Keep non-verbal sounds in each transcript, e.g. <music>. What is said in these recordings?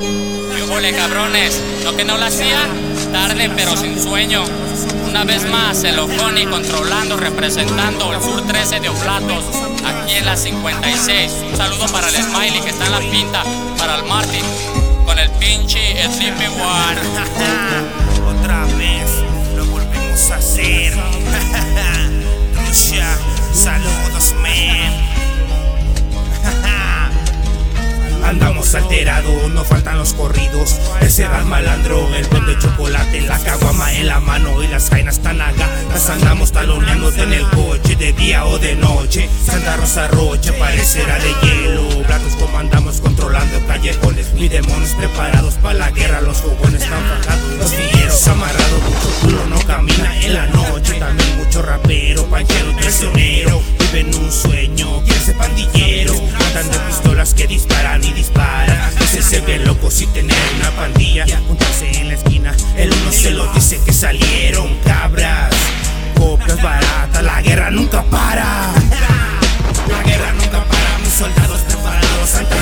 Ole cabrones, lo que no lo hacía, tarde pero sin sueño. Una vez más, el Ojoni controlando, representando el Sur 13 de Oplatos, aquí en la 56. Un saludo para el Smiley que está en la pinta, para el Martin, con el pinche Sleepy One. <laughs> Otra vez lo volvemos a hacer. No faltan los corridos. Ese gas malandro, el pan de chocolate, la caguama en la mano y las jainas tan agatas. Andamos taloneándote en el coche, de día o de noche. Santa Rosa Roche parecerá de hielo. Blancos comandamos controlando callejones. Mi demonios preparados para la guerra. Los jugones están fajados, los fieros amarrados. Mucho culo no camina en la noche. También mucho rapero, panchero, traicionero. Vive en un sueño, quiere si tener una pandilla. Juntarse en la esquina, el uno se lo dice que salieron cabras. Copias baratas, la guerra nunca para. La guerra nunca para, mis soldados preparados.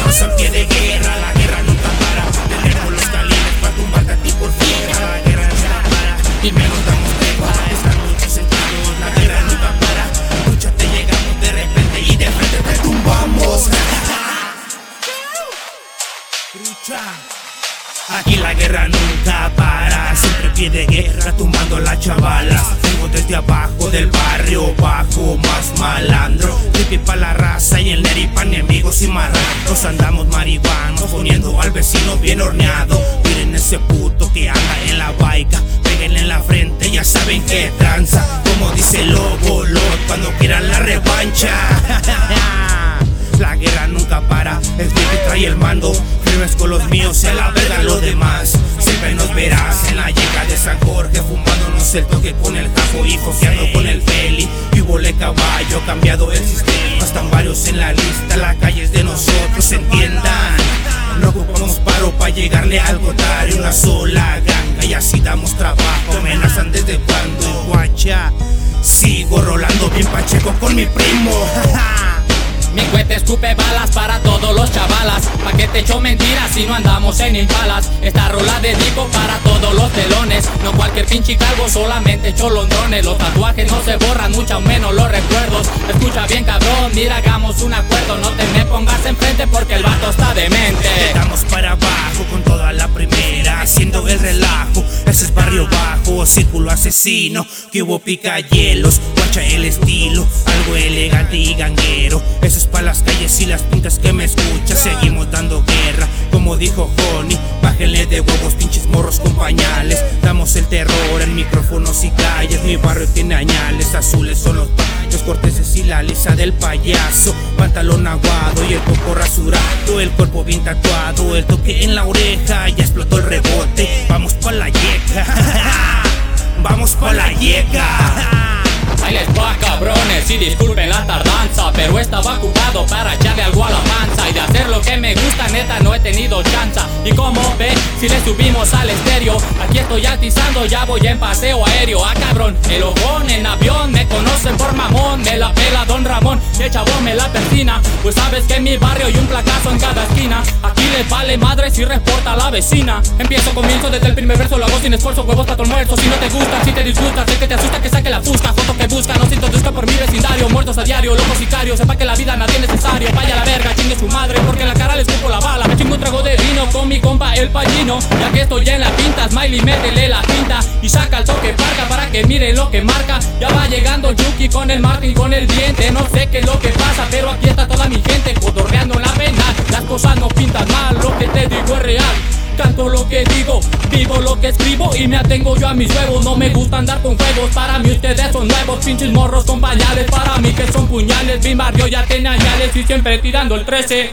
Aquí la guerra nunca para, siempre pie guerra tumbando la chavala. Vengo desde abajo del barrio bajo, más malandro. Tripi pa' la raza y el neri pa' enemigos y marranos. Andamos marihuanos, poniendo al vecino bien horneado. Miren ese puto que anda en la baica, péguenle en la frente, ya saben que tranza. Como dice lobo, lot, cuando quieran la revancha. <laughs> La guerra nunca para, el que trae el mando. Firmes con los míos y a la verga los demás. Siempre nos verás en la llega de San Jorge, fumándonos el toque con el jajo y foqueando con el feli. Vivo le caballo, cambiado el sistema. Están varios en la lista, la calle es de nosotros, entiendan. No ocupamos paro para llegarle al contrario, una sola ganga y así damos trabajo. Amenazan desde cuando, guacha. Sigo rolando bien pacheco con mi primo. Mi cohete escupe balas para todos los chavalas. Pa' que te echo mentiras si no andamos en impalas. Esta rola dedico para todos los telones. No cualquier pinche calvo, solamente cholondrones. Los tatuajes no se borran, mucho menos los recuerdos. Escucha bien, cabrón, mira, hagamos un acuerdo. No te me pongas enfrente porque el vato está demente. Estamos para abajo con toda la primera, haciendo el relajo. Ese es círculo asesino. Que hubo picahielos, guacha el estilo. Algo elegante y ganguero. Eso es para las calles y las pintas que me escuchas. Seguimos dando guerra, como dijo Honey. Bájenle de huevos, pinches morros con pañales. Damos el terror en micrófonos y calles. Mi barrio tiene añales, azules son los los corteses y la lisa del payaso. Pantalón aguado y el coco rasurado. El cuerpo bien tatuado, el toque en la oreja. Ya explotó el rebote. Vamos pa' la yeca. <laughs> Vamos pa' la yeca. Ahí les va cabrones y disculpen la tardanza Pero estaba ocupado para echarle algo a la que me gusta neta no he tenido chanza. Y como ve, si le subimos al estéreo Aquí estoy atizando, ya voy en paseo aéreo. Ah cabrón, el ojón en avión Me conocen por mamón, me la pela Don Ramón Y el me la persina. Pues sabes que en mi barrio hay un placazo en cada esquina. Aquí le vale madre si reporta a la vecina. Empiezo, comienzo desde el primer verso Lo hago sin esfuerzo, huevos para tu almuerzo Si no te gusta, si te disgusta, sé que te asusta Que saque la fusta, foto que busca No se introduzca por mi vecindario. Muertos a diario, locos sicarios Sepa que la vida nadie es necesario. Vaya la verga, chingue su madre Porque con mi compa el pallino Ya que estoy en la pinta Smiley métele la pinta Y saca el toque parca para que miren lo que marca Ya va llegando Yuki con el Martin con el diente No sé qué es lo que pasa Pero aquí está toda mi gente Cotorreando la pena Las cosas no pintan mal Lo que te digo es real Canto lo que digo, vivo lo que escribo y me atengo yo a mis huevos. No me gusta andar con juegos, para mí ustedes son nuevos, pinches morros con pañales. Para mí que son puñales, mi barrio ya tiene añales y siempre tirando el 13.